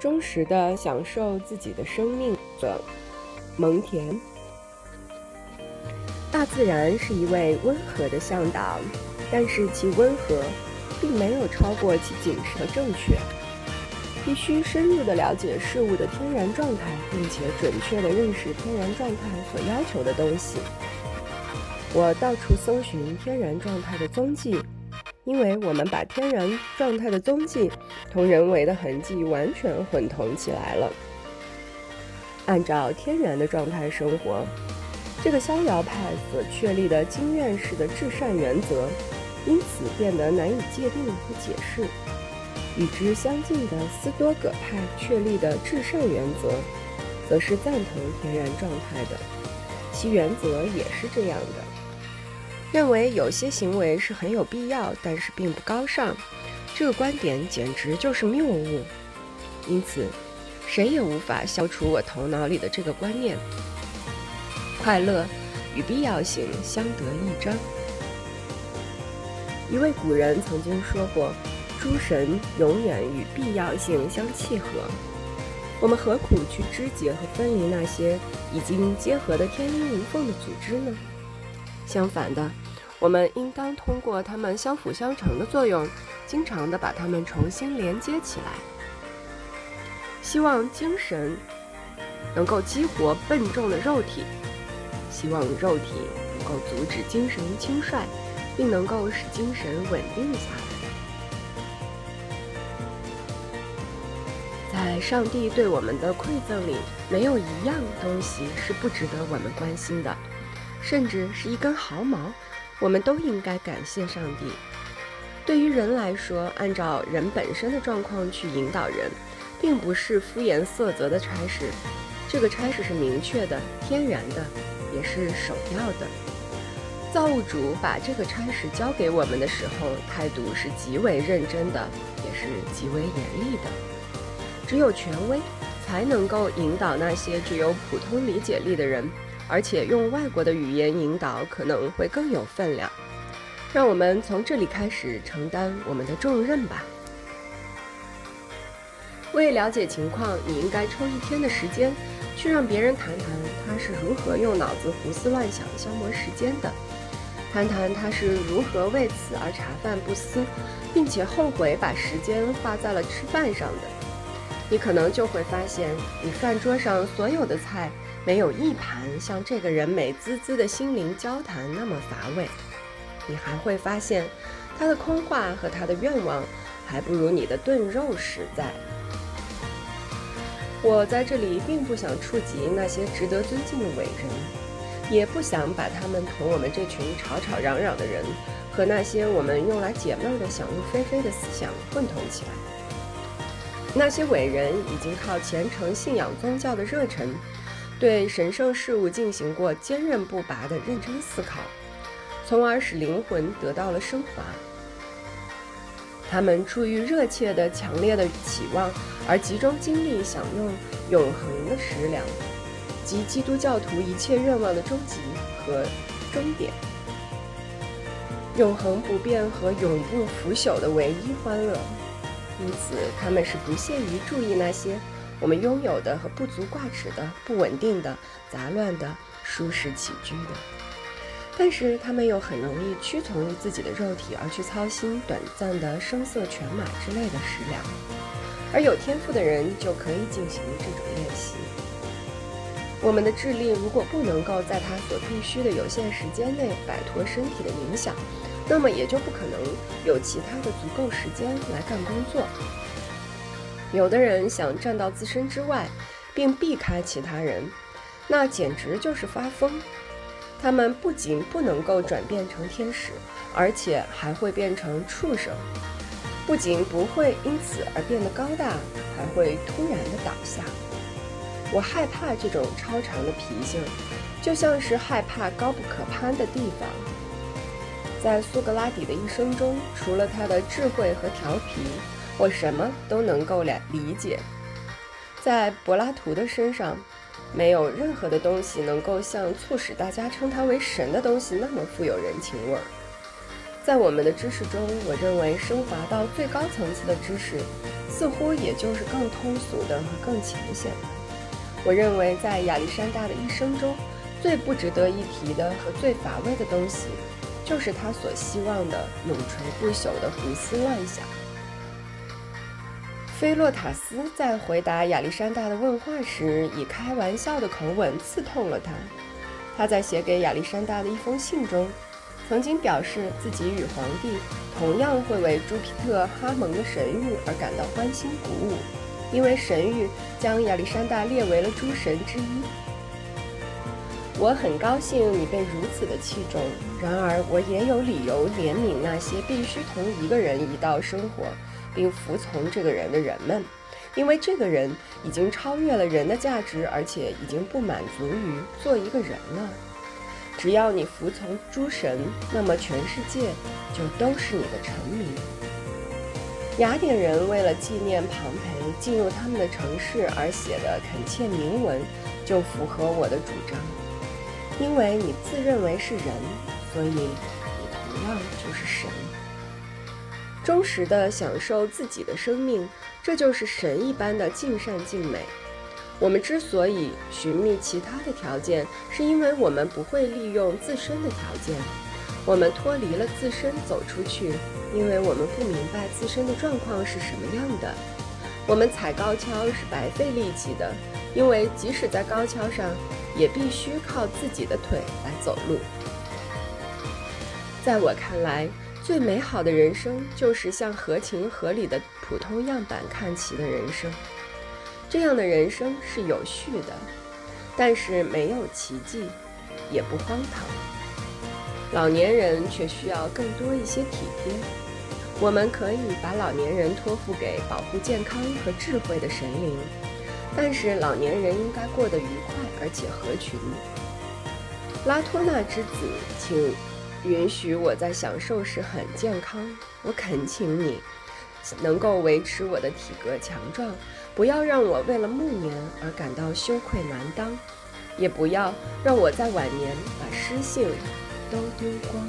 忠实的享受自己的生命的蒙恬。大自然是一位温和的向导，但是其温和并没有超过其谨慎和正确。必须深入地了解事物的天然状态，并且准确地认识天然状态所要求的东西。我到处搜寻天然状态的踪迹，因为我们把天然状态的踪迹同人为的痕迹完全混同起来了。按照天然的状态生活，这个逍遥派所确立的经验式的至善原则，因此变得难以界定和解释。与之相近的斯多葛派确立的至善原则，则是赞同天然状态的，其原则也是这样的。认为有些行为是很有必要，但是并不高尚，这个观点简直就是谬误。因此，谁也无法消除我头脑里的这个观念：快乐与必要性相得益彰。一位古人曾经说过。诸神永远与必要性相契合，我们何苦去肢解和分离那些已经结合的天衣无缝的组织呢？相反的，我们应当通过它们相辅相成的作用，经常的把它们重新连接起来。希望精神能够激活笨重的肉体，希望肉体能够阻止精神轻率，并能够使精神稳定下来。在上帝对我们的馈赠里，没有一样东西是不值得我们关心的，甚至是一根毫毛，我们都应该感谢上帝。对于人来说，按照人本身的状况去引导人，并不是敷衍塞责的差事，这个差事是明确的、天然的，也是首要的。造物主把这个差事交给我们的时候，态度是极为认真的，也是极为严厉的。只有权威才能够引导那些具有普通理解力的人，而且用外国的语言引导可能会更有分量。让我们从这里开始承担我们的重任吧。为了解情况，你应该抽一天的时间，去让别人谈谈他是如何用脑子胡思乱想消磨时间的，谈谈他是如何为此而茶饭不思，并且后悔把时间花在了吃饭上的。你可能就会发现，你饭桌上所有的菜，没有一盘像这个人美滋滋的心灵交谈那么乏味。你还会发现，他的空话和他的愿望，还不如你的炖肉实在。我在这里并不想触及那些值得尊敬的伟人，也不想把他们同我们这群吵吵嚷嚷的人，和那些我们用来解闷的想入非非的思想混同起来。那些伟人已经靠虔诚信仰宗教的热忱，对神圣事物进行过坚韧不拔的认真思考，从而使灵魂得到了升华。他们出于热切的、强烈的期望而集中精力享用永恒的食粮，即基督教徒一切愿望的终极和终点，永恒不变和永不腐朽的唯一欢乐。因此，他们是不屑于注意那些我们拥有的和不足挂齿的、不稳定的、杂乱的、舒适起居的。但是，他们又很容易屈从于自己的肉体，而去操心短暂的声色犬马之类的食粮。而有天赋的人就可以进行这种练习。我们的智力如果不能够在他所必须的有限时间内摆脱身体的影响，那么也就不可能有其他的足够时间来干工作。有的人想站到自身之外，并避开其他人，那简直就是发疯。他们不仅不能够转变成天使，而且还会变成畜生。不仅不会因此而变得高大，还会突然的倒下。我害怕这种超常的脾性，就像是害怕高不可攀的地方。在苏格拉底的一生中，除了他的智慧和调皮，我什么都能够了理解。在柏拉图的身上，没有任何的东西能够像促使大家称他为神的东西那么富有人情味儿。在我们的知识中，我认为升华到最高层次的知识，似乎也就是更通俗的和更浅显的。我认为，在亚历山大的一生中，最不值得一提的和最乏味的东西，就是他所希望的永垂不朽的胡思乱想。菲洛塔斯在回答亚历山大的问话时，以开玩笑的口吻刺痛了他。他在写给亚历山大的一封信中。曾经表示自己与皇帝同样会为朱庇特哈蒙的神谕而感到欢欣鼓舞，因为神谕将亚历山大列为了诸神之一。我很高兴你被如此的器重，然而我也有理由怜悯那些必须同一个人一道生活，并服从这个人的人们，因为这个人已经超越了人的价值，而且已经不满足于做一个人了。只要你服从诸神，那么全世界就都是你的臣民。雅典人为了纪念庞培进入他们的城市而写的恳切铭文，就符合我的主张。因为你自认为是人，所以你同样就是神。忠实地享受自己的生命，这就是神一般的尽善尽美。我们之所以寻觅其他的条件，是因为我们不会利用自身的条件。我们脱离了自身走出去，因为我们不明白自身的状况是什么样的。我们踩高跷是白费力气的，因为即使在高跷上，也必须靠自己的腿来走路。在我看来，最美好的人生就是向合情合理的普通样板看齐的人生。这样的人生是有序的，但是没有奇迹，也不荒唐。老年人却需要更多一些体贴。我们可以把老年人托付给保护健康和智慧的神灵，但是老年人应该过得愉快而且合群。拉托纳之子，请允许我在享受时很健康。我恳请你。能够维持我的体格强壮，不要让我为了暮年而感到羞愧难当，也不要让我在晚年把诗性都丢光。